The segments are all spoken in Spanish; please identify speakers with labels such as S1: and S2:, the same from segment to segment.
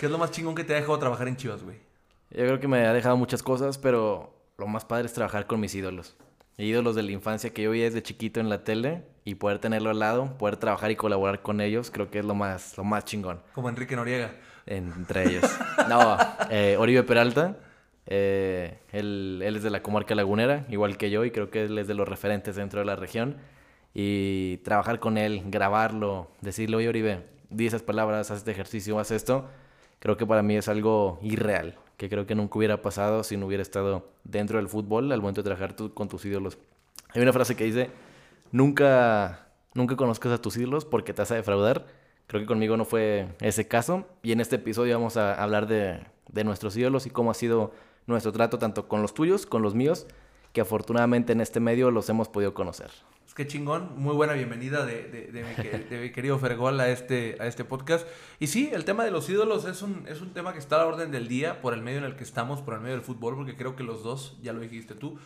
S1: ¿Qué es lo más chingón que te ha dejado trabajar en Chivas, güey?
S2: Yo creo que me ha dejado muchas cosas, pero lo más padre es trabajar con mis ídolos. Ídolos de la infancia que yo veía desde chiquito en la tele y poder tenerlo al lado, poder trabajar y colaborar con ellos, creo que es lo más, lo más chingón.
S1: Como Enrique Noriega.
S2: Entre ellos. no, eh, Oribe Peralta, eh, él, él es de la comarca lagunera, igual que yo, y creo que él es de los referentes dentro de la región. Y trabajar con él, grabarlo, decirle, oye Oribe, di esas palabras, haz este ejercicio, haz esto, creo que para mí es algo irreal, que creo que nunca hubiera pasado si no hubiera estado dentro del fútbol al momento de trabajar con tus ídolos. Hay una frase que dice, nunca, nunca conozcas a tus ídolos porque te vas a defraudar. Creo que conmigo no fue ese caso. Y en este episodio vamos a hablar de, de nuestros ídolos y cómo ha sido nuestro trato tanto con los tuyos, con los míos, que afortunadamente en este medio los hemos podido conocer.
S1: Es que chingón, muy buena bienvenida de, de, de, mi, de, mi, querido Fergol a este, a este podcast. Y sí, el tema de los ídolos es un, es un tema que está a la orden del día por el medio en el que estamos, por el medio del fútbol, porque creo que los dos, ya lo dijiste tú,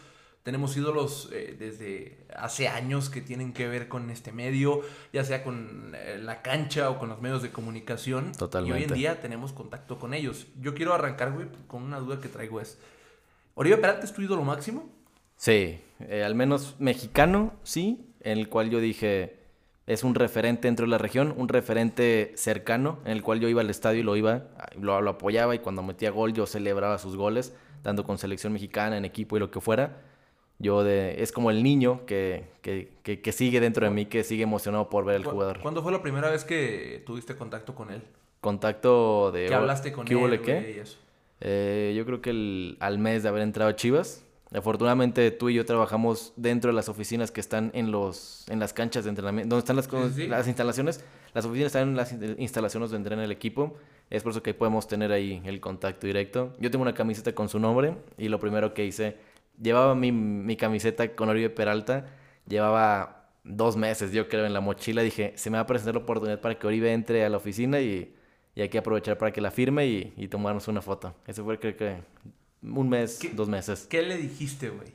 S1: tenemos ídolos eh, desde hace años que tienen que ver con este medio, ya sea con eh, la cancha o con los medios de comunicación.
S2: Totalmente.
S1: Y hoy en día tenemos contacto con ellos. Yo quiero arrancar, güey, con una duda que traigo es, ¿Oribe Peralta es tu ídolo máximo?
S2: Sí, eh, al menos mexicano, sí, en el cual yo dije, es un referente dentro de la región, un referente cercano, en el cual yo iba al estadio y lo iba, lo, lo apoyaba y cuando metía gol yo celebraba sus goles, tanto con selección mexicana, en equipo y lo que fuera. Yo de, es como el niño que, que, que, que sigue dentro de mí, que sigue emocionado por ver el jugador.
S1: ¿Cuándo fue la primera vez que tuviste contacto con él?
S2: Contacto de...
S1: ¿Qué hablaste con
S2: ¿qué
S1: él?
S2: ¿qué? Eh, yo creo que el, al mes de haber entrado a Chivas, Afortunadamente tú y yo trabajamos dentro de las oficinas que están en los en las canchas de entrenamiento, donde están las,
S1: Sí,
S2: las instalaciones. Las oficinas están en las in- instalaciones donde entrena el equipo. Es por eso que podemos tener ahí el contacto directo. Yo tengo una camiseta con su nombre y lo primero que hice, llevaba mi, mi camiseta con Oribe Peralta, llevaba dos meses yo creo en la mochila. Dije, se me va a presentar la oportunidad para que Oribe entre a la oficina y, y hay que aprovechar para que la firme y, y tomarnos una foto. Eso fue creo que un mes,
S1: ¿Qué-
S2: dos meses.
S1: ¿Qué le dijiste, güey?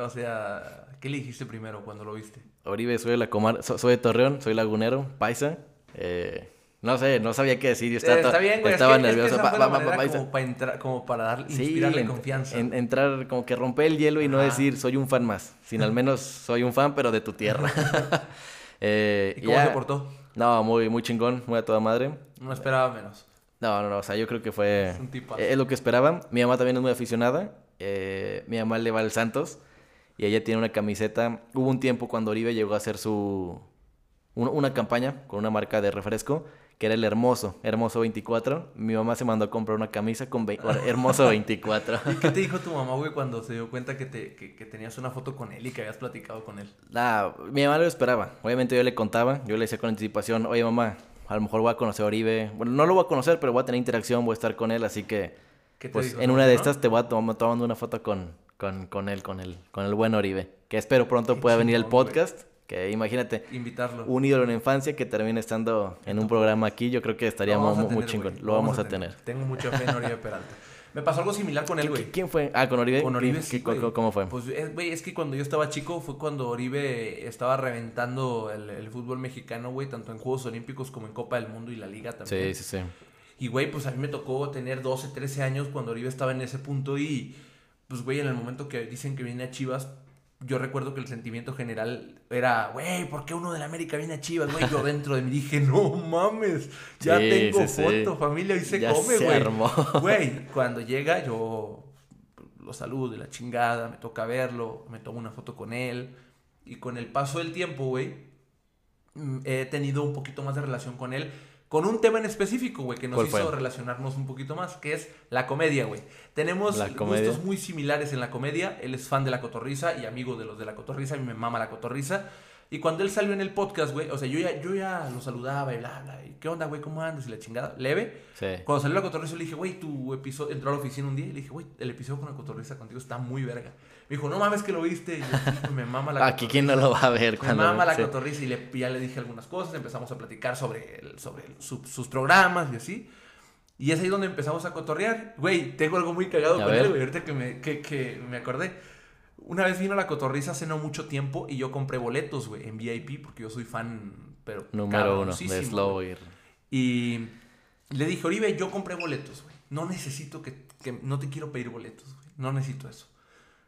S1: O sea, ¿qué le dijiste primero cuando lo viste?
S2: Oribe, soy de la comar so- soy de Torreón, soy lagunero, paisa. Eh, no sé, no sabía qué decir. Yo estaba,
S1: Eh, está bien, güey.
S2: estaba
S1: es que, es que
S2: nervioso. Pa- pa- pa-
S1: como para entrar, como para dar,
S2: Sí,
S1: inspirarle confianza.
S2: en- entrar, como que romper el hielo y no decir soy un fan más, sino al menos soy un fan, pero de tu tierra. Eh,
S1: ¿Y cómo
S2: ya-
S1: se portó?
S2: No, muy, muy chingón, muy a toda madre.
S1: No esperaba menos.
S2: No, no, no, o sea, yo creo que fue...
S1: Es un tipazo.
S2: Es lo que esperaba. Mi mamá también es muy aficionada. Eh, mi mamá le va al Santos y ella tiene una camiseta. Hubo un tiempo cuando Oribe llegó a hacer su... un- una campaña con una marca de refresco que era el Hermoso, Hermoso 24. Mi mamá se mandó a comprar una camisa con ve- Hermoso 24.
S1: ¿Y qué te dijo tu mamá, güey, cuando se dio cuenta que, te, que, que tenías una foto con él y que habías platicado con él?
S2: Nah, mi mamá lo esperaba. Obviamente yo le contaba, yo le decía con anticipación, oye mamá, a lo mejor voy a conocer a Oribe. Bueno, no lo voy a conocer, pero voy a tener interacción, voy a estar con él, así que
S1: ¿Qué te
S2: pues en
S1: ¿No?
S2: una de estas te voy a tomar tomando una foto con, con, con él, con el, con el buen Oribe. Que espero pronto
S1: Qué
S2: pueda venir
S1: güey.
S2: podcast. Que imagínate,
S1: Invitarlo.
S2: un ídolo en la infancia que termine estando en un programa aquí, yo creo que estaría muy, chingón. Lo vamos a tener.
S1: Tengo mucha fe en Oribe Peralta. Me pasó algo similar con él, güey.
S2: ¿Quién fue? Ah, con Oribe.
S1: Con Oribe
S2: ¿Qué-
S1: sí,
S2: qué-
S1: güey.
S2: ¿Cómo fue?
S1: Pues, es- güey, es que cuando yo estaba chico fue cuando Oribe estaba reventando el, el fútbol mexicano, güey, tanto en Juegos Olímpicos como en Copa del Mundo y la Liga también.
S2: Sí, sí, sí.
S1: Y, güey, pues a mí me tocó tener 12, 13 años cuando Oribe estaba en ese punto y, pues, güey, en el momento que dicen que viene a Chivas, yo recuerdo que el sentimiento general era, güey, ¿por qué uno de la América viene a Chivas, güey? Yo dentro de mí dije, no mames, ya
S2: Sí,
S1: tengo
S2: sí, sí.
S1: foto, familia, y se
S2: Ya
S1: come, güey. Güey, cuando llega yo lo saludo y la chingada, me toca verlo, me tomo una foto con él. Y con el paso del tiempo, güey, mm, he tenido un poquito más de relación con él. Con un tema en específico, güey, que nos
S2: ¿Cuál
S1: hizo
S2: fue?
S1: relacionarnos un poquito más, que es la comedia, güey. Tenemos
S2: comedia.
S1: gustos muy similares en la comedia. Él es fan de la cotorriza y amigo de los de la cotorriza. A mí me mama la cotorriza. Y cuando él salió en el podcast, güey, o sea, yo ya, yo ya lo saludaba y bla, bla. ¿Y qué onda, güey? ¿Cómo andas? Y la chingada. Leve.
S2: Sí.
S1: Cuando salió la cotorriza, le dije, güey, tu episodio. Entró a la oficina un día y le dije, güey, el episodio con la cotorriza contigo está muy verga. Me dijo, no mames que lo viste. Y yo, "Sí, me mama la
S2: Aquí, ¿quién no lo va a ver
S1: Me
S2: cuando
S1: mama la
S2: sí.
S1: cotorriza y le, ya le dije algunas cosas. Empezamos a platicar sobre, el- sobre el- su- sus programas y así. Y es ahí donde empezamos a cotorrear. Güey, tengo algo muy cagado
S2: A
S1: con
S2: ver.
S1: él, güey. Ahorita que me, que, que me acordé. Una vez vino la cotorriza hace no mucho tiempo y yo compré boletos, güey, en VIP porque yo soy fan, pero
S2: Número uno de.
S1: Y Le dije, Oribe, yo compré boletos, güey. No necesito que, que- No te quiero pedir boletos, güey. No necesito eso.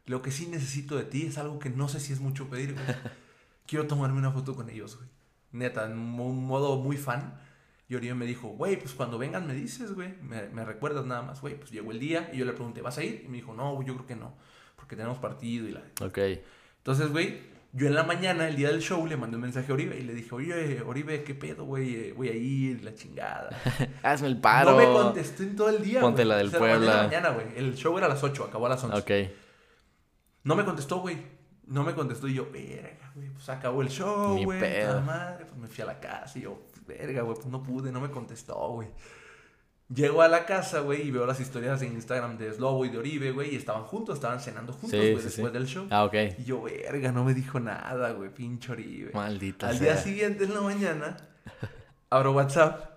S1: Lo que sí necesito de ti es algo que no sé si es mucho pedir, güey. quiero tomarme una foto con ellos, güey. Neta, en un modo muy fan. Y Oribe me dijo, güey, pues cuando vengan me dices, güey. Me, me recuerdas nada más, güey. Pues llegó el día y yo le pregunté, ¿vas a ir? Y me dijo, no, güey, yo creo que no. Porque tenemos partido y la...
S2: Ok.
S1: Entonces, güey, yo en la mañana, el día del show, le mandé un mensaje a Oribe y le dije, oye, Oribe, ¿qué pedo, güey? Eh, Voy a ir, la chingada.
S2: Hazme el paro.
S1: No me contestó en todo el día.
S2: Ponte la del
S1: O sea, la mañana, güey. El show era a las 8, acabó a las 11.
S2: Ok.
S1: No me contestó, güey. No me contestó y yo, verga, güey. Pues acabó el show, güey. madre. Pues me fui a la casa y yo, verga, güey. Pues no pude, no me contestó, güey. Llego a la casa, güey, y veo las historias en Instagram de Slobo y de Oribe, güey. Y estaban juntos, estaban cenando juntos, güey,
S2: sí,
S1: después
S2: sí.
S1: del show.
S2: Ah, ok.
S1: Y yo, verga, no me dijo nada, güey, pinche Oribe.
S2: Maldita
S1: Al
S2: sea.
S1: día siguiente, en la mañana, abro WhatsApp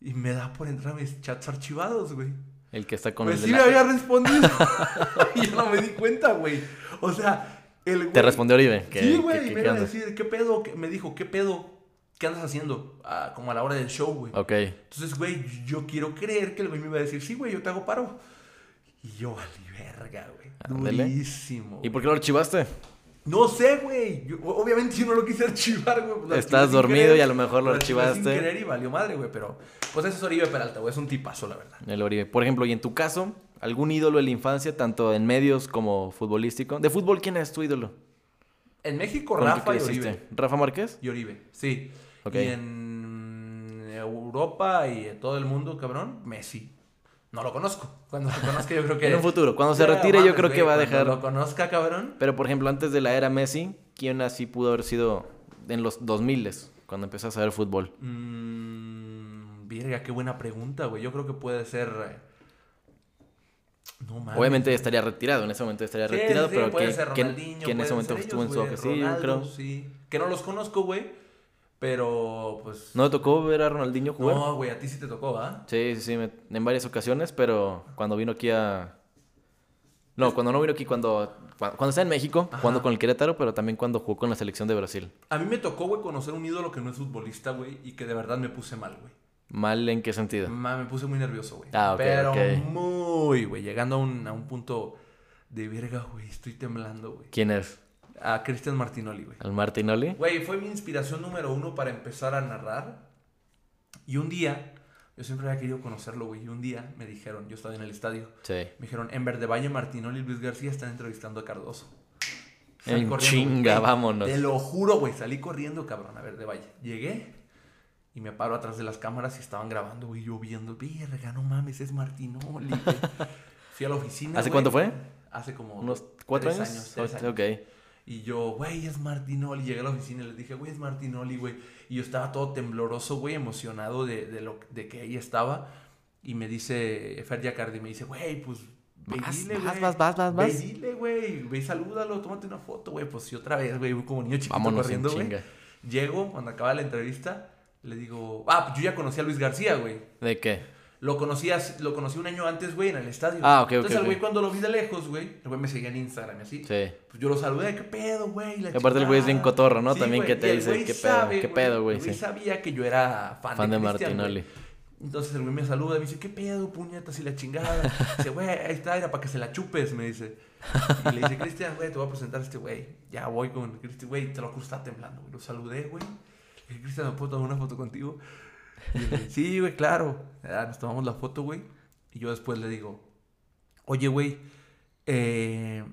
S1: y me da por entrar a mis chats archivados, güey.
S2: El que está con
S1: Pues
S2: el
S1: sí
S2: de
S1: me
S2: la-
S1: había respondido. y yo no me di cuenta, güey. O sea, el güey...
S2: Te respondió Oribe. que-
S1: Sí, güey,
S2: que-
S1: me
S2: ¿qué
S1: iba a decir, ¿qué pedo? ¿Qué- Me dijo, ¿qué pedo? ¿Qué andas haciendo? Ah, como a la hora del show, güey.
S2: Ok.
S1: Entonces, güey, yo quiero creer que el güey me iba a decir, sí, güey, yo te hago paro. Y yo, vale, verga, güey.
S2: Ándale.
S1: Durísimo.
S2: ¿Y por qué lo archivaste?
S1: No sé, güey. Obviamente yo no lo quise archivar, güey.
S2: Estás dormido
S1: querer.
S2: y a lo mejor lo archivaste.
S1: Sin querer y valió madre, güey. Pero, pues eso es Oribe Peralta, güey. Es un tipazo, la verdad.
S2: El Oribe. Por ejemplo, y en tu caso, ¿algún ídolo de la infancia, tanto en medios como futbolístico? ¿De fútbol quién es tu ídolo?
S1: En México,
S2: ¿Con qué
S1: Rafa y? Oribe.
S2: ¿Rafa Márquez?
S1: Y Oribe, sí. Y en Europa y en todo el mundo, cabrón, Messi. No lo conozco. Cuando lo conozca, yo creo que.
S2: En un futuro. Cuando se retire, yo creo que va a
S1: cuando
S2: dejar.
S1: lo conozca, cabrón.
S2: Pero, por ejemplo, antes de la era Messi, ¿quién así pudo haber sido en los 2000 cuando empezó a saber fútbol?
S1: Mmm. Virga, qué buena pregunta, güey. Yo creo que puede ser. eh, No mames.
S2: Obviamente estaría retirado, en ese momento estaría
S1: Sí,
S2: retirado,
S1: sí,
S2: pero que, en ese momento estuvo en su. Sí, yo creo.
S1: sí. Que no los conozco, güey. Pero, pues.
S2: ¿No te tocó ver a Ronaldinho jugar?
S1: No, güey, a ti sí te tocó, ¿ah?
S2: Sí, sí, sí, me- en varias ocasiones, pero cuando vino aquí a... No, cuando no vino aquí, cuando, cuando, cuando está en México,
S1: Ajá.
S2: jugando con el Querétaro, pero también cuando jugó con la selección de Brasil.
S1: A mí me tocó, güey, conocer un ídolo que no es futbolista, güey, y que de verdad me puse mal, güey.
S2: ¿Mal en qué sentido?
S1: Ma, me puse muy nervioso, güey.
S2: Ah, ok,
S1: Pero muy, güey, llegando a un, a un punto de verga, güey, estoy temblando, güey.
S2: ¿Quién es?
S1: A Cristian Martinoli, güey.
S2: ¿Al Martinoli?
S1: Güey, fue mi inspiración número uno para empezar a narrar. Y un día, yo siempre había querido conocerlo, güey, y un día me dijeron, yo estaba en el estadio,
S2: Sí.
S1: me dijeron, en Verde Valle, Martinoli y Luis García están entrevistando a Cardoso.
S2: En chinga,
S1: Güey,
S2: vámonos.
S1: Te lo juro, güey, salí corriendo, cabrón, a Verde Valle. Llegué y me paro atrás de las cámaras y estaban grabando, güey, yo viendo, verga, no mames, es Martinoli. Fui a la oficina,
S2: ¿Hace
S1: güey.
S2: cuánto fue?
S1: Hace como
S2: ¿Unos cuatro
S1: tres
S2: años?
S1: tres años.
S2: Ok.
S1: Y yo, güey, es Martinoli. Llegué a la oficina y les dije, güey, es Martinoli, güey. Y yo estaba todo tembloroso, güey, emocionado de, de, lo, de que ahí estaba. Y me dice, Fer Yacardi, me dice, güey, pues, ve y
S2: Vas,
S1: dile,
S2: vas,
S1: güey.
S2: vas, vas, vas,
S1: Ve y
S2: vas.
S1: dile, güey. Ve y salúdalo, tómate una foto, güey. Pues, y otra vez, güey, como niño chiquito
S2: Vámonos en
S1: corriendo, güey. Llego, cuando acaba la entrevista, le digo, ah, pues yo ya conocí a Luis García, güey.
S2: ¿De qué?
S1: Lo conocí, as- lo conocí un año antes, güey, en el estadio.
S2: Ah, ok, ok,
S1: Entonces, el güey, cuando lo vi de lejos, güey, el güey me seguía en Instagram y así.
S2: Sí.
S1: Pues yo lo saludé, ¿qué pedo, güey?
S2: Aparte el güey es bien cotorro, ¿no? También
S1: güey,
S2: que te dice, ¿qué pedo? ¿Qué pedo, güey?
S1: El güey
S2: Sí.
S1: sabía que yo era fan,
S2: Fan de
S1: Cristian,
S2: Martinoli.
S1: Entonces el güey me saluda y me dice, ¿qué pedo, puñetas y la chingada? Dice, güey, ahí está, era para que se la chupes, me dice. Y le dice, Cristian, güey, te voy a presentar a este güey. Ya voy con Cristian, güey, te lo juro, está temblando, güey. Lo saludé, güey. Cristian, ¿me puedo tomar una foto contigo? Sí, güey, claro. Ya, nos tomamos la foto, güey. Y yo después le digo, oye, güey, eh,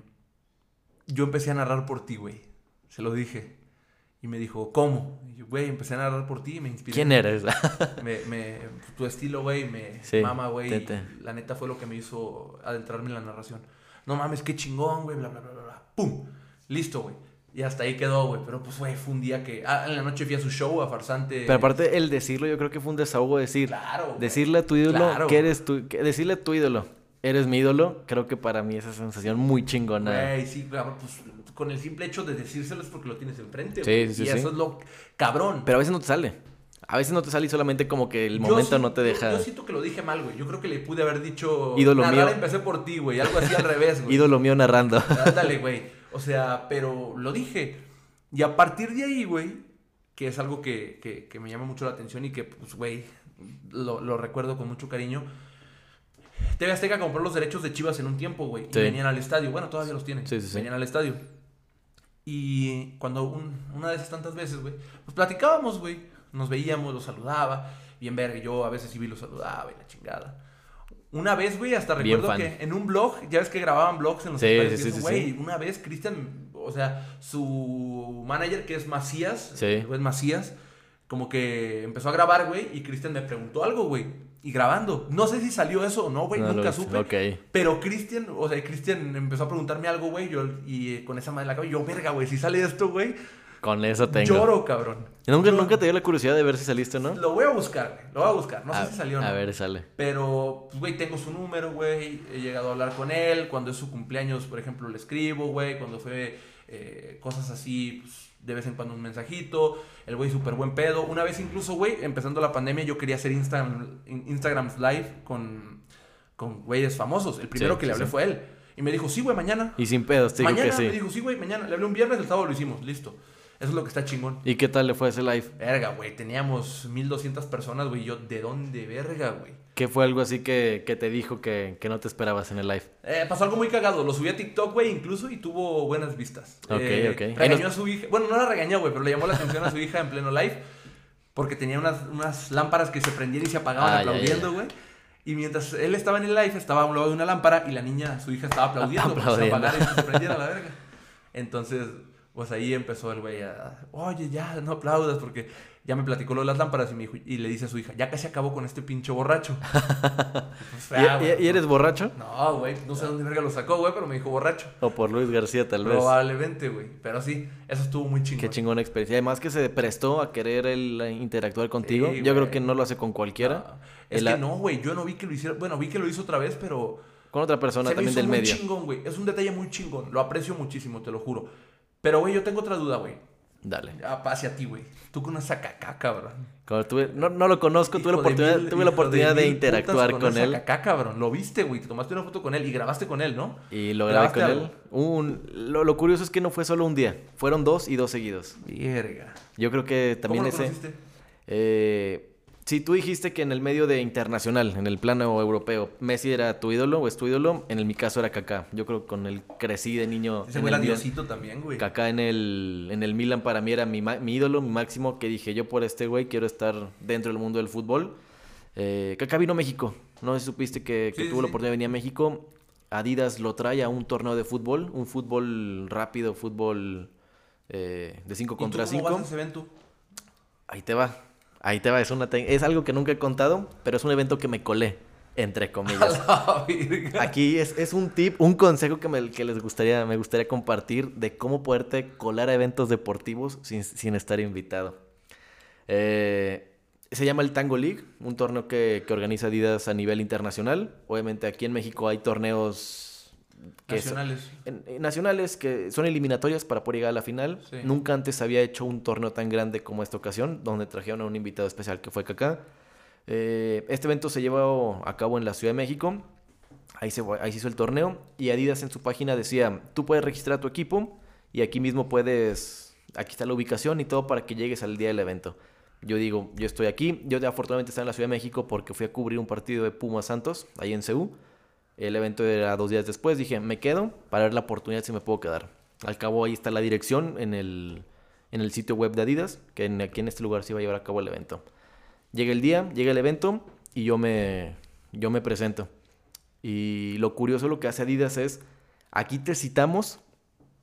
S1: yo empecé a narrar por ti, güey. Se lo dije. Y me dijo, ¿cómo? Y yo, güey, empecé a narrar por ti y me inspiré.
S2: ¿Quién eres?
S1: Me, me, tu estilo, güey, me
S2: Sí,
S1: mama, güey. La neta fue lo que me hizo adentrarme en la narración. No mames, qué chingón, güey, bla, bla, bla, bla. ¡Pum! Listo, güey. Y hasta ahí quedó, güey. Pero pues, güey, fue un día que... Ah, en la noche fui a su show, a Farsante.
S2: Pero aparte, el decirlo, yo creo que fue un desahogo decir.
S1: Claro.
S2: Decirle a tu ídolo
S1: Claro.
S2: que eres tu... que- decirle a tu ídolo, eres mi ídolo, creo que para mí esa sensación muy chingona.
S1: Güey, sí, cabrón, pues con el simple hecho de decírselo es porque lo tienes enfrente,
S2: Sí,
S1: güey.
S2: sí,
S1: y
S2: sí.
S1: eso es lo cabrón.
S2: Pero a veces no te sale. A veces no te sale y solamente como que el momento no te
S1: yo-
S2: deja.
S1: Yo, siento que lo dije mal, güey. Yo creo que le pude haber dicho.
S2: Ídolo
S1: "Narrar
S2: mío".
S1: empecé por ti, güey. Algo así al revés, güey.
S2: Ídolo mío narrando.
S1: Ándale, güey. O sea, pero lo dije. Y a partir de ahí, güey, que es algo que, que, que me llama mucho la atención y que, pues, güey, lo, lo recuerdo con mucho cariño. TV Azteca compró los derechos de Chivas en un tiempo, güey. Y venían al estadio. Bueno, todavía los tienen.
S2: Sí, sí, sí.
S1: Venían al estadio. Y cuando un- una de esas tantas veces, güey, pues platicábamos, güey. Nos veíamos, los saludaba. Bien verga, yo a veces sí lo saludaba y la chingada. Una vez, güey, hasta
S2: Bien
S1: recuerdo
S2: fan.
S1: que en un blog, ya ves que grababan blogs en los
S2: Sí, sí, sí,
S1: güey.
S2: sí.
S1: Una vez Cristian, o sea, su manager que es Macías,
S2: Sí.
S1: Macías, como que empezó a grabar, güey, y Cristian me preguntó algo, güey. Y grabando. No sé si salió eso o no, güey,
S2: No
S1: nunca supe. Pero Cristian, o sea, Cristian empezó a preguntarme algo, güey, yo, y con esa madre en la cabeza, yo, verga, güey, si sale esto, güey,
S2: Con eso tengo.
S1: lloro, cabrón.
S2: ¿Nunca,
S1: Yo-
S2: nunca te dio la curiosidad de ver si saliste o no?
S1: Lo voy a buscar, güey, lo voy a buscar, no
S2: a,
S1: sé si salió o no.
S2: A ver, sale.
S1: Pero, pues, güey, tengo su número, güey. He llegado a hablar con él. Cuando es su cumpleaños, por ejemplo, le escribo, güey. Cuando fue eh, cosas así, pues, de vez en cuando un mensajito. El güey súper buen pedo. Una vez incluso, güey, empezando la pandemia, yo quería hacer Instagram, Instagram Live con, con güeyes famosos. El primero
S2: Sí,
S1: que le hablé
S2: sí.
S1: fue él. Y me dijo, sí, güey, mañana.
S2: Y sin pedos, te digo
S1: mañana
S2: que sí.
S1: me dijo, sí, güey, mañana. Le hablé un viernes, el sábado lo hicimos. Listo. Eso es lo que está chingón.
S2: ¿Y qué tal le fue ese live?
S1: Verga, güey. Teníamos 1200 personas, güey. Yo, ¿de dónde, verga, güey?
S2: ¿Qué fue algo así que, que te dijo que, que no te esperabas en el live?
S1: Eh, pasó algo muy cagado. Lo subí a TikTok, güey, incluso y tuvo buenas vistas.
S2: Ok,
S1: Eh,
S2: ok.
S1: Regañó
S2: nos-
S1: a su hija. Bueno, no la regañó, güey, pero le llamó la atención a su hija en pleno live. Porque tenía unas, unas lámparas que se prendían y se apagaban
S2: Ah,
S1: aplaudiendo, güey. Y mientras él estaba en el live, estaba a un lado de una lámpara y la niña, su hija, estaba aplaudiendo. porque se
S2: Aplaudiendo.
S1: apagara y se prendiera la verga. Entonces, pues ahí empezó el güey a, oye, ya, no aplaudas, porque ya me platicó lo de las lámparas y, me dijo, y le dice a su hija, ya casi acabó con este pinche borracho. Pues fue,
S2: ¿Y,
S1: ah,
S2: y- eres borracho?
S1: No, güey, no sé dónde verga lo sacó, güey, pero me dijo borracho.
S2: O por Luis García, tal vez.
S1: Probablemente, güey. Pero sí, eso estuvo muy chingón.
S2: Qué chingona experiencia. Además que se prestó a querer eh, interactuar contigo.
S1: Sí,
S2: Yo creo que no lo hace con cualquiera.
S1: Ah, es
S2: El-
S1: que no, güey, yo no vi que lo hiciera. Bueno, vi que lo hizo otra vez, pero.
S2: Con otra persona
S1: se me
S2: también
S1: hizo
S2: del
S1: muy
S2: medio.
S1: chingón, güey. Es un detalle muy chingón. Lo aprecio muchísimo, te lo juro. Pero, güey, yo tengo otra duda, güey.
S2: Dale.
S1: Ya, pase a ti, güey. Tú con esa caca, cabrón.
S2: Tuve- no, no lo conozco, tuve la oportunidad,
S1: mil-
S2: tuve la oportunidad de, interactuar con
S1: esa
S2: él.
S1: Caca, cabrón. Lo viste, güey. Te tomaste una foto con él y grabaste con él, ¿no?
S2: Y lo grabé con
S1: ¿Grabaste
S2: él. Un, lo, lo curioso es que no fue solo un día, fueron dos y dos seguidos.
S1: Verga.
S2: Yo creo que también
S1: ¿Cómo lo
S2: ese...
S1: conociste?
S2: Eh, si tú dijiste que en el medio de internacional, en el plano europeo, Messi era tu ídolo o es tu ídolo, en mi caso era Kaká. Yo creo que con él crecí de niño.
S1: Ese güey
S2: el
S1: era. Diosito también, güey.
S2: Kaká en el, en el Milan para mí era mi, mi ídolo, mi máximo, que dije yo por este güey quiero estar dentro del mundo del fútbol. Eh, Kaká vino a México, no sé si supiste que, que
S1: Sí,
S2: tuvo la oportunidad de venir a México. Adidas lo trae a un torneo de fútbol, un fútbol rápido, fútbol eh, de 5
S1: ¿Y tú
S2: contra
S1: cómo vas
S2: 5.
S1: a ese evento?
S2: Ahí te va, ahí te va, es, una es algo que nunca he contado, pero es un evento que me colé, entre comillas. Aquí es, es un tip, un consejo que, me, que les gustaría, me gustaría compartir de cómo poderte colar a eventos deportivos sin, sin estar invitado. Eh, se llama el Tango League, un torneo que, que organiza Adidas a nivel internacional. Obviamente aquí en México hay torneos que
S1: Nacionales.
S2: en nacionales que son eliminatorias para poder llegar a la final.
S1: Sí.
S2: Nunca antes había hecho un torneo tan grande como esta ocasión, donde trajeron a un invitado especial que fue Kaká. Eh, este evento se llevó a cabo en la Ciudad de México. Ahí se, ahí se hizo el torneo. Y Adidas en su página decía, tú puedes registrar tu equipo y aquí mismo puedes, aquí está la ubicación y todo para que llegues al día del evento. Yo digo, yo estoy aquí. Yo afortunadamente estaba en la Ciudad de México porque fui a cubrir un partido de Pumas Santos, ahí en CEU. El evento era dos días después. Dije, me quedo para ver la oportunidad si me puedo quedar. Al cabo, ahí está la dirección en el, en el sitio web de Adidas, que en- aquí en este lugar se iba a llevar a cabo el evento. Llega el día, llega el evento y yo me, yo me presento. Y lo curioso lo que hace Adidas es, aquí te citamos,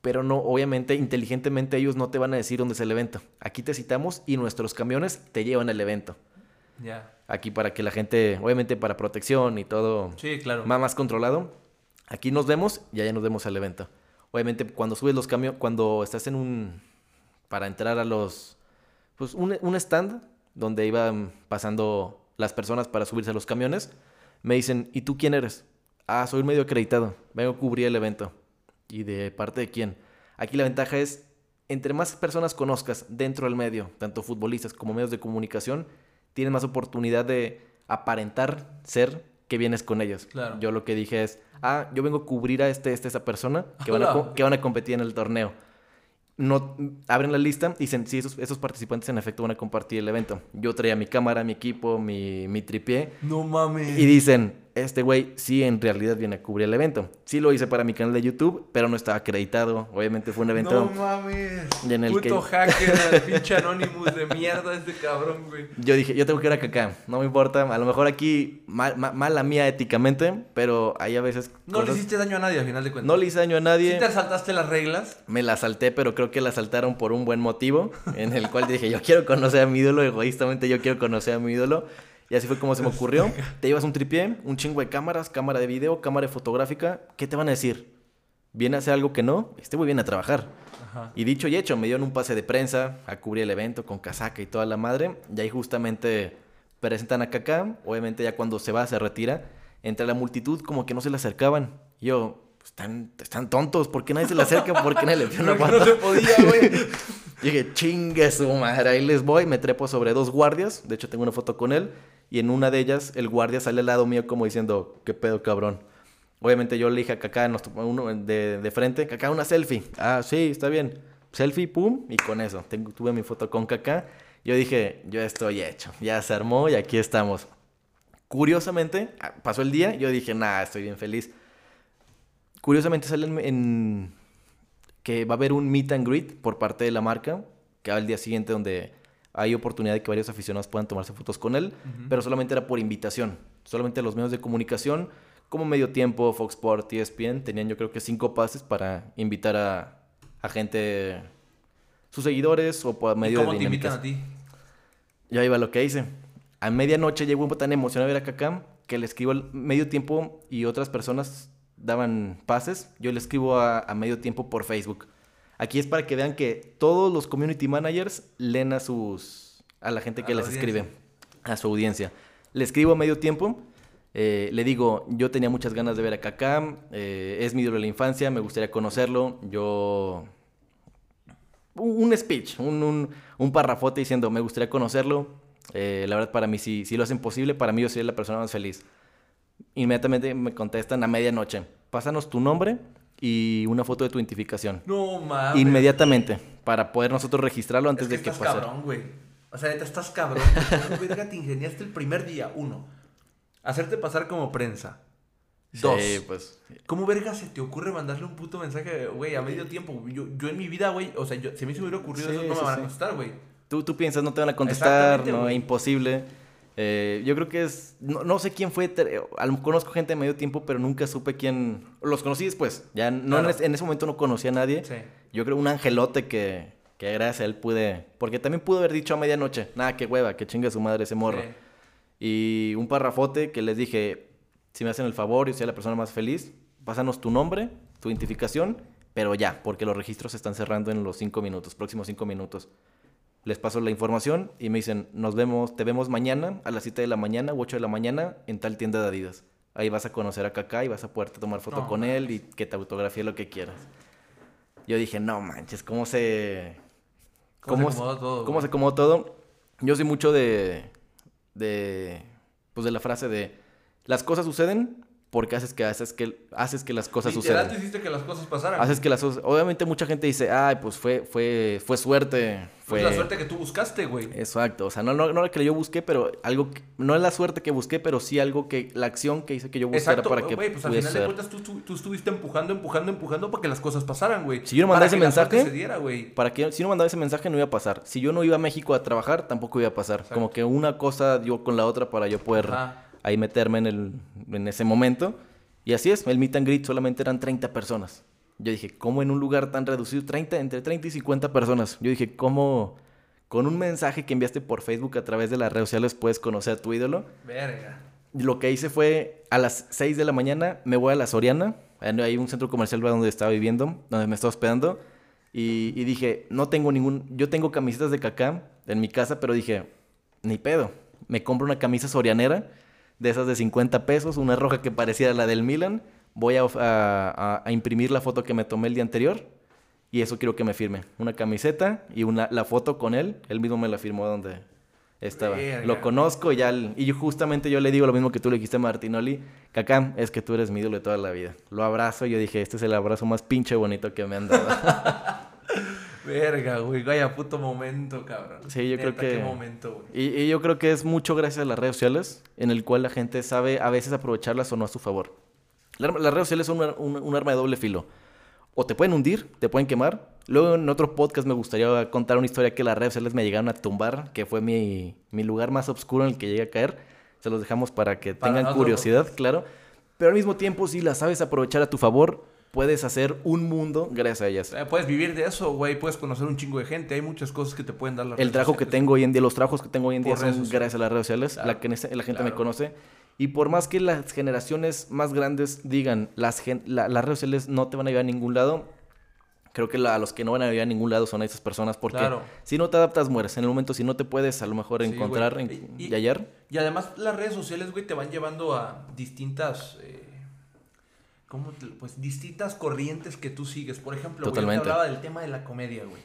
S2: pero no, obviamente, inteligentemente ellos no te van a decir dónde es el evento. Aquí te citamos y nuestros camiones te llevan al evento.
S1: Ya.
S2: Aquí para que la gente, obviamente para protección y todo,
S1: Sí, claro.
S2: más, más controlado. Aquí nos vemos y allá nos vemos al evento. Obviamente cuando subes los camiones, cuando estás en un, para entrar a los, pues un, un stand donde iban pasando las personas para subirse a los camiones, me dicen, ¿y tú quién eres? Ah, soy un medio acreditado, vengo a cubrir el evento. ¿Y de parte de quién? Aquí la ventaja es, entre más personas conozcas dentro del medio, tanto futbolistas como medios de comunicación, tienes más oportunidad de aparentar ser que vienes con ellos.
S1: Claro.
S2: Yo lo que dije es, ah, yo vengo a cubrir a este, este, esta persona que van a, co- que van a competir en el torneo. no abren la lista y dicen, sí, esos, esos participantes en efecto van a compartir el evento. Yo traía mi cámara, mi equipo, mi, mi tripié.
S1: No mames.
S2: Y dicen, este güey sí en realidad viene a cubrir el evento. Sí lo hice para mi canal de YouTube, pero no estaba acreditado. Obviamente fue un evento...
S1: No mames.
S2: Y en el
S1: Puto
S2: que-
S1: hacker, pinche Anonymous de mierda este cabrón, güey.
S2: Yo dije, yo tengo que ir a Cacá, no me importa. A lo mejor aquí, mal, ma- mala mía éticamente, pero hay a veces...
S1: No le hiciste daño a nadie, al final de cuentas.
S2: no le hice daño a
S1: ¿Sí
S2: nadie.
S1: te saltaste las reglas?
S2: Me la salté, pero creo que la saltaron por un buen motivo, en el cual dije, yo quiero conocer a mi ídolo, egoístamente yo quiero conocer a mi ídolo. Y así fue como se me ocurrió. Te llevas un tripié, un chingo de cámaras, cámara de video, cámara fotográfica. ¿Qué te van a decir? ¿Viene a hacer algo que no? Este muy viene a trabajar.
S1: Ajá.
S2: Y dicho y hecho, me dieron un pase de prensa a cubrir el evento con casaca y toda la madre. Y ahí justamente presentan a Kaká. Obviamente ya cuando se va, se retira. Entre la multitud como que no se le acercaban. Yo, "Pues, están, están tontos. ¿Por qué nadie se le acerca? ¿Por qué nadie le pide una
S1: No, no se podía, güey.
S2: Dije, chingue su madre, ahí les voy. Me trepo sobre dos guardias. De hecho, tengo una foto con él. Y en una de ellas, el guardia sale al lado mío como diciendo, ¿qué pedo, cabrón? Obviamente yo le dije a Kaká uno de, de frente, Kaká, una selfie. Ah, sí, está bien. Selfie, pum, y con eso. Tuve mi foto con Kaká. Yo dije, yo estoy hecho. Ya se armó y aquí estamos. Curiosamente, ah, pasó el día, yo dije, nah, estoy bien feliz. Curiosamente sale en, en- que va a haber un meet and greet por parte de la marca, que va el día siguiente donde hay oportunidad de que varios aficionados puedan tomarse fotos con él, pero solamente era por invitación. Solamente los medios de comunicación, como Medio Tiempo, Fox Sport, ESPN, tenían yo creo que cinco pases para invitar a, a gente, sus seguidores o por
S1: ¿Y
S2: medio
S1: ¿Cómo
S2: de
S1: te invitan a ti?
S2: Ya iba lo que hice. A medianoche llegó tan emocionado de ver a Kaká que le escribo al medio tiempo y otras personas daban pases. Yo le escribo a, a medio tiempo por Facebook. Aquí es para que vean que todos los community managers leen a sus a la gente
S1: A
S2: que
S1: la
S2: les escribe, a su audiencia. Le escribo a medio tiempo. eh, le digo, yo tenía muchas ganas de ver a Kaká, eh, es mi ídolo de la infancia, me gustaría conocerlo. Yo un, un speech, un, un, un parrafote diciendo, me gustaría conocerlo. Eh, la verdad, para mí, si, si lo hacen posible, para mí yo sería la persona más feliz. Inmediatamente me contestan a medianoche, pásanos tu nombre y una foto de tu identificación.
S1: No mames.
S2: Inmediatamente, para poder nosotros registrarlo antes
S1: Es que
S2: de que
S1: estás
S2: pase.
S1: cabrón, güey. O sea, neta, estás cabrón. ¿Cómo verga te ingeniaste el primer día? Uno. Hacerte pasar como prensa. Dos.
S2: Sí, pues.
S1: ¿Cómo verga se te ocurre mandarle un puto mensaje, güey, a medio tiempo? Yo, yo en mi vida, güey, o sea, yo, si a mí se me hubiera ocurrido
S2: Sí,
S1: eso, no
S2: sí,
S1: me van a contestar, güey.
S2: Tú, tú piensas, no te van a contestar, no,
S1: güey.
S2: imposible. Eh, yo creo que es, no, no sé quién fue, conozco gente de medio tiempo, pero nunca supe quién, los conocí después, ya no en,
S1: Claro.
S2: ese, en ese momento no conocía a nadie.
S1: Sí.
S2: Yo creo un angelote que, que gracias a él pude, porque también pudo haber dicho a medianoche, nada, qué hueva, que chingue su madre ese morro.
S1: Sí.
S2: Y un parrafote que les dije, si me hacen el favor y soy la persona más feliz, pásanos tu nombre, tu identificación, pero ya, porque los registros se están cerrando en los cinco minutos, próximos cinco minutos. Les paso la información y me dicen, nos vemos, te vemos mañana a las 7 de la mañana u 8 de la mañana en tal tienda de Adidas. Ahí vas a conocer a Kaká y vas a poderte tomar foto
S1: No
S2: con él y que te autografíe lo que quieras. Yo dije, no manches, ¿cómo se...
S1: ¿Cómo se acomodó todo,
S2: ¿Cómo
S1: güey?
S2: se acomodó todo? Yo soy mucho de... De... Pues de la frase de... Las cosas suceden porque haces que, haces que, haces que las cosas
S1: Literal,
S2: sucedan.
S1: hiciste que las cosas pasaran.
S2: Haces que las cosas... Obviamente mucha gente dice, ay, pues fue, fue, fue suerte.
S1: Fue la suerte que tú buscaste, güey.
S2: Exacto, o sea, no, no, no la que yo busqué, pero algo, que- no es la suerte que busqué, pero sí algo que, la acción que hice que yo buscara
S1: Exacto,
S2: para que
S1: güey, pues al final de cuentas tú, tú, tú estuviste empujando, empujando, empujando para que las cosas pasaran, güey.
S2: Si yo no mandaba ese mensaje-
S1: se diera, güey.
S2: Para que si no mandaba ese mensaje no iba a pasar. Si yo no iba a México a trabajar, tampoco iba a pasar.
S1: Exacto.
S2: Como que una cosa dio con la otra para yo poder
S1: Ajá.
S2: Ahí meterme en, el, en ese momento. Y así es, el meet and greet solamente eran 30 personas. Yo dije, ¿cómo en un lugar tan reducido? 30, entre 30 y 50 personas. Yo dije, ¿cómo con un mensaje que enviaste por Facebook a través de las redes sociales puedes conocer a tu ídolo?
S1: Verga.
S2: Lo que hice fue a las 6 de la mañana me voy a la Soriana. Hay un centro comercial donde estaba viviendo, donde me estaba hospedando. Y, y dije, no tengo ningún. Yo tengo camisetas de cacá en mi casa, pero dije, ni pedo. Me compro una camisa sorianera de esas de 50 pesos, una roja que parecía la del Milan. Voy a, a- a imprimir la foto que me tomé el día anterior. Y eso quiero que me firme. Una camiseta y una, la foto con él. Él mismo me la firmó donde estaba.
S1: Verga.
S2: Lo conozco y ya. Y justamente yo le digo lo mismo que tú le dijiste a Martinoli. Cacá, es que tú eres mi ídolo de toda la vida. Lo abrazo y yo dije, este es el abrazo más pinche bonito que me han dado.
S1: Verga, güey. Vaya puto momento, cabrón.
S2: Sí, yo creo que...
S1: Qué momento, güey.
S2: Y, y yo creo que es mucho gracias a las redes sociales, en el cual la gente sabe a veces aprovecharlas o no a su favor. La- Las redes sociales son un, un- un arma de doble filo. O te pueden hundir, te pueden quemar. Luego en otro podcast me gustaría contar una historia que las redes sociales me llegaron a tumbar, que fue mi, mi lugar más oscuro en el que llegué a caer. Se los dejamos para que
S1: Para
S2: tengan curiosidad, claro. Pero al mismo tiempo, si las sabes aprovechar a tu favor, puedes hacer un mundo gracias a ellas.
S1: Eh, Puedes vivir de eso, güey. Puedes conocer un chingo de gente. Hay muchas cosas que te pueden dar las
S2: El trabajo que tengo hoy en día, los trabajos que tengo hoy en día
S1: redes
S2: son gracias a las redes sociales,
S1: Claro,
S2: la, que la gente me conoce. Y por más que las generaciones más grandes digan, las, gen- la- las redes sociales no te van a llevar a ningún lado, creo que la- los que no van a llevar a ningún lado son esas personas, porque
S1: Claro.
S2: si no te adaptas, mueres. En el momento, si no te puedes a lo mejor
S1: Sí,
S2: encontrar
S1: güey.
S2: en-
S1: Y-
S2: y hallar,
S1: Y además las redes sociales, güey, te van llevando a distintas... eh, ¿Cómo? te- Pues distintas corrientes que tú sigues. Por ejemplo, güey, yo
S2: Totalmente.
S1: te hablaba del tema de la comedia, güey.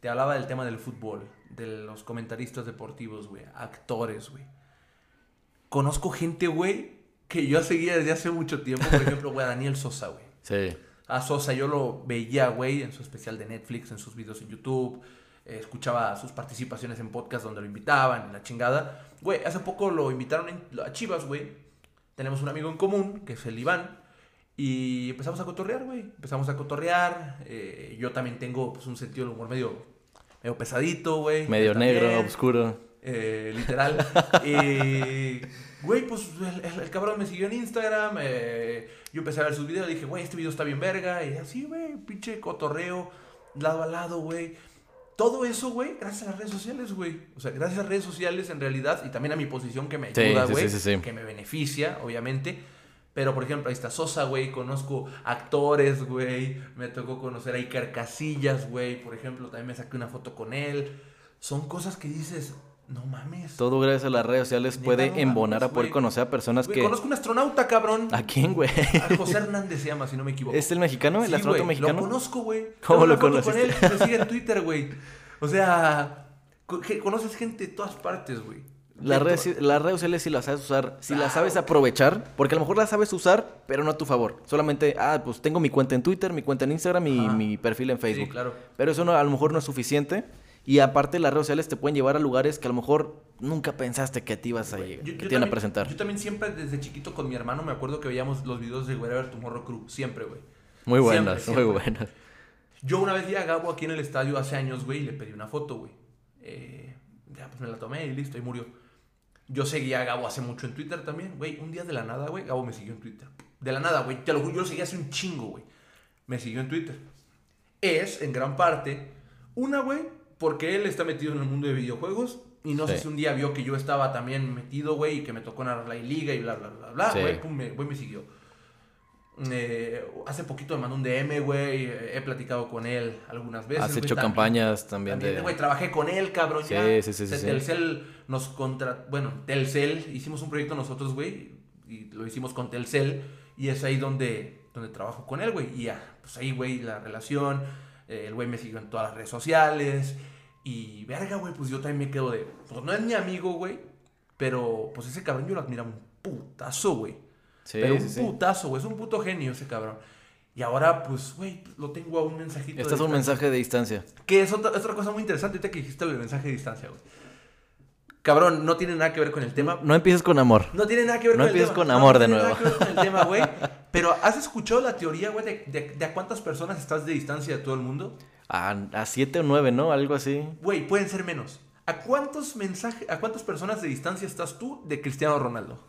S1: Te hablaba del tema del fútbol, de los comentaristas deportivos, güey. Actores, güey. Conozco gente, güey, que yo seguía desde hace mucho tiempo. Por ejemplo, güey, a Daniel Sosa, güey.
S2: sí.
S1: A Sosa yo lo veía, güey, en su especial de Netflix, en sus videos en YouTube. eh, escuchaba sus participaciones en podcast donde lo invitaban, la chingada. Güey, hace poco lo invitaron a Chivas, güey. Tenemos un amigo en común, que es el Iván. Y empezamos a cotorrear, güey. Empezamos a cotorrear. eh, yo también tengo pues, un sentido del humor medio, medio pesadito, güey.
S2: Medio negro, oscuro.
S1: Eh, literal. Y, güey, pues el, el- el cabrón me siguió en Instagram. eh, yo empecé a ver sus videos. Dije, güey, este video está bien verga. Y así, güey, pinche cotorreo, lado a lado, güey. Todo eso, güey, gracias a las redes sociales, güey. O sea, gracias a las redes sociales en realidad. Y también a mi posición que me ayuda,
S2: sí,
S1: güey.
S2: sí, sí, sí.
S1: Que me beneficia, obviamente. Pero, por ejemplo, ahí está Sosa, güey. Conozco actores, güey. Me tocó conocer a Iker Casillas, güey. Por ejemplo, también me saqué una foto con él. Son cosas que dices, no mames.
S2: Todo gracias a las redes sociales puede
S1: no
S2: embonar a poder conocer a personas que...
S1: Conozco un astronauta, cabrón.
S2: ¿A quién, güey?
S1: A José Hernández se llama, si no me equivoco.
S2: ¿Es el mexicano? ¿El
S1: Sí,
S2: astronauta
S1: güey,
S2: mexicano?
S1: Lo conozco, güey.
S2: ¿Cómo lo
S1: foto con él, me sigue en Twitter, güey. O sea, conoces gente de todas partes, güey.
S2: Las
S1: De
S2: redes, las redes sociales si las sabes usar, si las sabes aprovechar, porque a lo mejor las sabes usar, pero no a tu favor. Solamente, ah, pues tengo mi cuenta en Twitter, mi cuenta en Instagram y
S1: Ajá.
S2: mi perfil en Facebook.
S1: Sí, claro.
S2: Pero eso no, a lo mejor no es suficiente. Y aparte las redes sociales te pueden llevar a lugares que a lo mejor nunca pensaste que te ibas a, llegar,
S1: yo-
S2: que
S1: yo
S2: te iban a presentar.
S1: Yo también siempre, desde chiquito con mi hermano, me acuerdo que veíamos los videos de Wherever Tomorrow Crew. Siempre, güey.
S2: Muy buenas,
S1: siempre.
S2: muy buenas.
S1: Yo una vez vi a Gabo aquí en el estadio hace años, güey, y le pedí una foto, güey. Eh, ya, pues me la tomé y listo, y murió. Yo seguía a Gabo hace mucho en Twitter también, güey. Un día de la nada, güey, Gabo me siguió en Twitter. De la nada, güey. Te lo juro, yo lo seguía hace un chingo, güey. Me siguió en Twitter. Es, en gran parte, una, güey, porque él está metido en el mundo de videojuegos. Y no sé si un día vio que yo estaba también metido, güey, y que me tocó narrar la liga y bla, bla, bla, bla,
S2: Sí.
S1: güey. Pum, me, güey, me siguió. Eh, hace poquito me mandó un DM, güey. He platicado con él algunas veces.
S2: Has hecho
S1: también-
S2: campañas también,
S1: también,
S2: de...
S1: güey, trabajé con él, cabrón.
S2: Sí,
S1: ya.
S2: sí, sí,
S1: sea,
S2: sí.
S1: Nos contra... Bueno, Telcel, hicimos un proyecto nosotros, güey. Y lo hicimos con Telcel. Y es ahí donde, donde trabajo con él, güey. Y ya, pues ahí, güey, la relación. eh, el güey me siguió en todas las redes sociales. Y verga, güey, pues yo también me quedo de... Pues no es mi amigo, güey. Pero pues ese cabrón yo lo admiraba un putazo, güey.
S2: Sí,
S1: pero
S2: sí,
S1: un putazo, güey. Es un puto genio ese cabrón. Y ahora, pues, güey, lo tengo a un mensajito.
S2: Este es
S1: de
S2: un
S1: distancia.
S2: mensaje de distancia.
S1: Que es otra, es otra cosa muy interesante ahorita que dijiste el mensaje de distancia, güey. Cabrón, no tiene nada que ver con el tema.
S2: No empieces con amor.
S1: No tiene nada que ver
S2: No
S1: con el
S2: empieces
S1: tema.
S2: con amor de
S1: tiene
S2: nuevo.
S1: nada que ver con el tema, güey. Pero ¿has escuchado la teoría, güey, de, de- de a cuántas personas estás de distancia de todo el mundo?
S2: A, a siete o nueve, ¿no? Algo así.
S1: Güey, pueden ser menos. ¿A cuántos mensajes, a cuántas personas de distancia estás tú de Cristiano Ronaldo?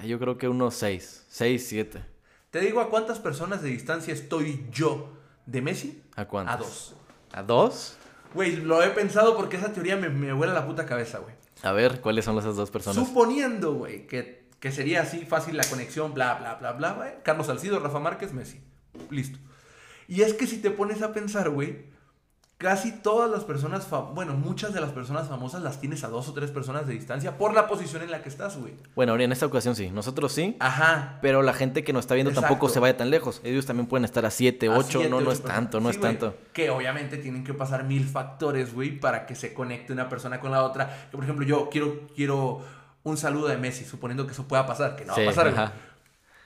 S2: Ah, Yo creo que unos seis. Seis, siete.
S1: Te digo a cuántas personas de distancia estoy yo de Messi.
S2: ¿A cuántos?
S1: A dos.
S2: ¿A dos?
S1: Güey, lo he pensado porque esa teoría me, me vuela la puta cabeza, güey.
S2: A ver, ¿cuáles son esas dos personas?
S1: Suponiendo, güey, que, que sería así fácil la conexión, bla, bla, bla, bla, güey. Carlos Salcido, Rafa Márquez, Messi. Listo. Y es que si te pones a pensar, güey, casi todas las personas, bueno, muchas de las personas famosas las tienes a dos o tres personas de distancia por la posición en la que estás, güey.
S2: Bueno, ahora en esta ocasión sí. Nosotros sí.
S1: Ajá.
S2: Pero la gente que nos está viendo tampoco se vaya tan lejos. Ellos también pueden estar a siete,
S1: A
S2: ocho.
S1: siete,
S2: No, no es
S1: personas.
S2: tanto, no
S1: Sí,
S2: es
S1: güey.
S2: tanto.
S1: Que obviamente tienen que pasar mil factores, güey, para que se conecte una persona con la otra. Que, por ejemplo, yo quiero, quiero un saludo de Messi, suponiendo que eso pueda pasar, que no
S2: Sí,
S1: va a pasar, güey.
S2: ajá.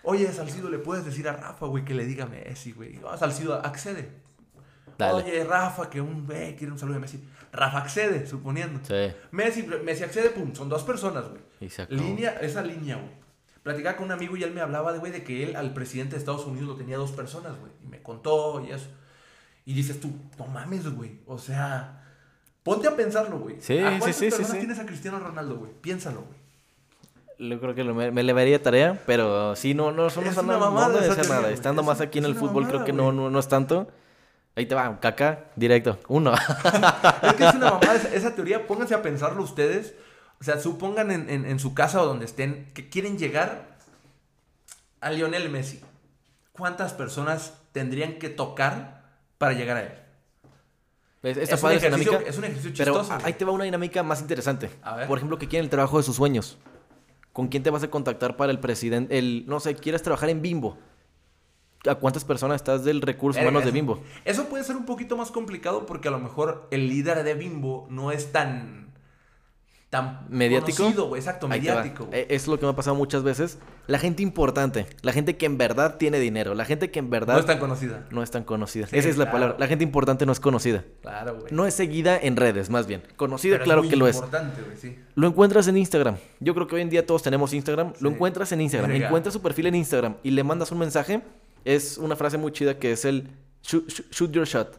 S1: Oye, Salcido, ¿le puedes decir a Rafa, güey, que le diga Messi, güey? No, Salcido, accede.
S2: Dale.
S1: Oye, Rafa, que un güey quiere un saludo de Messi. Rafa accede, suponiendo.
S2: Sí.
S1: Messi, Messi accede, pum, son dos personas, güey. Línea, esa línea, güey. Platicaba con un amigo y él me hablaba de, güey, de que él al presidente de Estados Unidos lo tenía dos personas, güey. Y me contó y eso. Y dices tú, no mames, güey. O sea, ponte a pensarlo, güey.
S2: Sí,
S1: ¿A
S2: sí,
S1: cuántas
S2: sí, sí,
S1: personas
S2: sí.
S1: tienes a Cristiano Ronaldo, güey? Piénsalo, güey.
S2: Yo creo que lo- me, me levaría tarea, pero sí, no, no, no,
S1: Es
S2: no,
S1: una mamada
S2: ser
S1: teoría,
S2: nada. Estando
S1: Es
S2: más aquí en el fútbol,
S1: mamada,
S2: creo que no, no, no es tanto. Ahí te va, caca, directo. Uno.
S1: Es que es una mamada esa, esa teoría. Pónganse a pensarlo ustedes. O sea, supongan en, en- en su casa o donde estén que quieren llegar a Lionel Messi. ¿Cuántas personas tendrían que tocar para llegar a él?
S2: ¿Ves? Esta
S1: Es un
S2: dinámica.
S1: es un ejercicio chistoso,
S2: ahí te va una dinámica más interesante.
S1: A ver.
S2: Por ejemplo, que quieren el trabajo de sus sueños. ¿Con quién te vas a contactar para el presidente? El, no sé, quieres trabajar en Bimbo. ¿A cuántas personas estás del recurso
S1: Verga,
S2: humanos de Bimbo?
S1: Eso puede ser un poquito más complicado porque a lo mejor el líder de Bimbo no es tan. tan.
S2: ¿Mediático?
S1: conocido. Exacto, mediático.
S2: Eh, Es lo que me ha pasado muchas veces. La gente importante, la gente que en verdad tiene dinero, la gente que en verdad
S1: no es tan conocida.
S2: no es tan conocida.
S1: Sí,
S2: Esa es la palabra. La gente importante no es conocida.
S1: Claro, güey.
S2: No es seguida en redes, más bien. Conocida,
S1: Pero
S2: claro
S1: muy
S2: que lo es.
S1: importante, güey, sí.
S2: Lo encuentras en Instagram. Yo creo que hoy en día todos tenemos Instagram. Lo encuentras en Instagram. Encuentras su perfil en Instagram y le mandas un mensaje. Es una frase muy chida que es el shoot, your shot.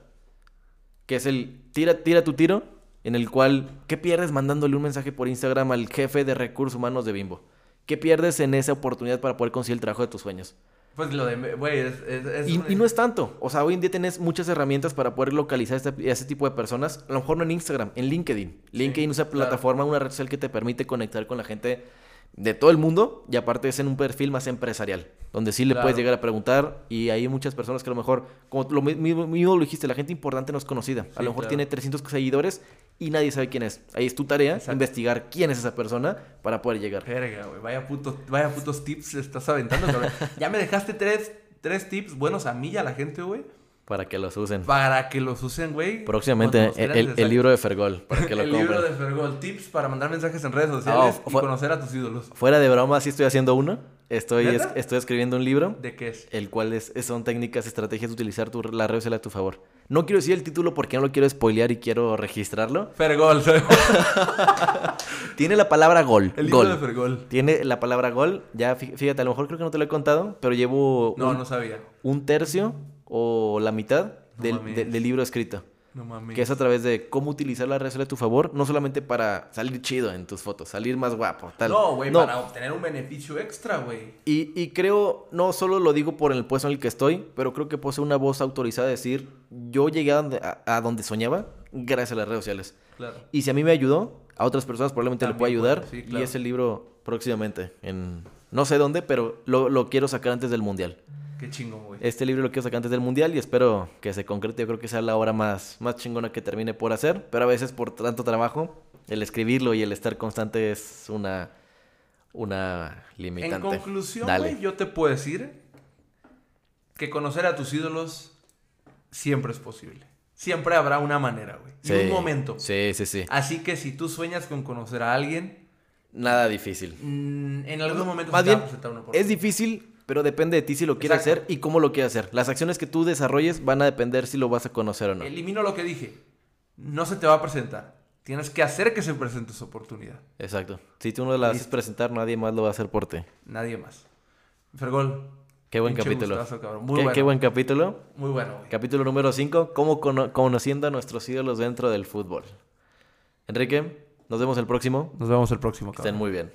S2: Que es el tira, tira tu tiro. En el cual, ¿qué pierdes mandándole un mensaje por Instagram al jefe de recursos humanos de Bimbo? ¿Qué pierdes en esa oportunidad para poder conseguir el trabajo de tus sueños?
S1: Pues lo de. Güey, es. es- es
S2: Y,
S1: un-
S2: y no es tanto. O sea, hoy en día tienes muchas herramientas para poder localizar este- a ese tipo de personas. A lo mejor no en Instagram, en LinkedIn. LinkedIn es una
S1: claro.
S2: plataforma, una red social que te permite conectar con la gente de todo el mundo y aparte es en un perfil más empresarial, donde sí le
S1: Claro.
S2: puedes llegar a preguntar y hay muchas personas que a lo mejor, como lo mi- mismo, mismo lo dijiste, la gente importante no es conocida. a lo mejor
S1: claro.
S2: tiene 300 seguidores y nadie sabe quién es. Ahí es tu tarea,
S1: Exacto.
S2: investigar quién es esa persona para poder llegar.
S1: Verga, güey. Vaya, puto, vaya putos tips estás aventando, cabrón. ya me dejaste tres, tres tips buenos a mí y a la gente, güey.
S2: Para que los usen.
S1: Para que los usen, güey.
S2: Próximamente
S1: cuando
S2: el, libro de Fergol, para que lo
S1: el
S2: compren.
S1: libro de Fergol. Tips para mandar mensajes en redes sociales
S2: Ah,
S1: y conocer a tus ídolos.
S2: Fuera de broma, sí estoy haciendo uno. Estoy, estoy escribiendo un libro,
S1: ¿De qué es?
S2: el cual es, son técnicas, estrategias de utilizar tu, la red social a tu favor. No quiero decir el título porque no lo quiero spoilear y quiero registrarlo.
S1: Fergol.
S2: Tiene la palabra gol.
S1: El libro
S2: gol.
S1: de Fergol.
S2: Tiene la palabra gol. Ya, fí- fíjate, a lo mejor creo que no te lo he contado, pero llevo
S1: No,
S2: un,
S1: no sabía.
S2: un tercio o la mitad
S1: No
S2: del, de- del libro escrito.
S1: No mames.
S2: Que es a través de cómo utilizar la red social a tu favor, no solamente para salir chido en tus fotos, salir más guapo, tal.
S1: No, güey, para obtener un beneficio extra, güey.
S2: Y, y creo, no solo lo digo por el puesto en el que estoy, pero creo que posee una voz autorizada de decir, yo llegué a donde, a- a donde soñaba gracias a las redes sociales.
S1: Claro.
S2: Y si a mí me ayudó, a otras personas probablemente le pueda ayudar.
S1: puede, sí,
S2: Y
S1: claro.
S2: ese libro próximamente, en no sé dónde, pero lo, lo quiero sacar antes del Mundial.
S1: Qué chingón, güey.
S2: Este libro lo quiero sacar antes del Mundial y espero que se concrete. Yo creo que sea la obra más, más chingona que termine por hacer, pero a veces por tanto trabajo, el escribirlo y el estar constante es una, una
S1: En
S2: limitante.
S1: conclusión,
S2: Dale.
S1: güey, yo te puedo decir que conocer a tus ídolos siempre es posible. Siempre habrá una manera, güey. Y
S2: Sí,
S1: un momento.
S2: Sí, sí, sí.
S1: Así que si tú sueñas con conocer a alguien,
S2: Nada difícil.
S1: mm, en algún momento
S2: Más
S1: se te va a presentar una
S2: es
S1: oportunidad.
S2: difícil, pero depende de ti si lo quieres
S1: Exacto.
S2: hacer y cómo lo quieres hacer. Las acciones que tú desarrolles van a depender si lo vas a conocer o no.
S1: Elimino lo que dije. No se te va a presentar. Tienes que hacer que se presente esa oportunidad.
S2: Exacto. Si tú no la haces presentar, nadie más lo va a hacer por ti.
S1: Nadie más. Fergol.
S2: Qué buen capítulo.
S1: gustazo. Muy
S2: qué,
S1: bueno.
S2: qué buen capítulo.
S1: Muy bueno, güey.
S2: Capítulo número 5, cómo cono- conociendo a nuestros ídolos dentro del fútbol. Enrique, nos vemos el próximo.
S1: Nos vemos el próximo,
S2: Que estén muy bien.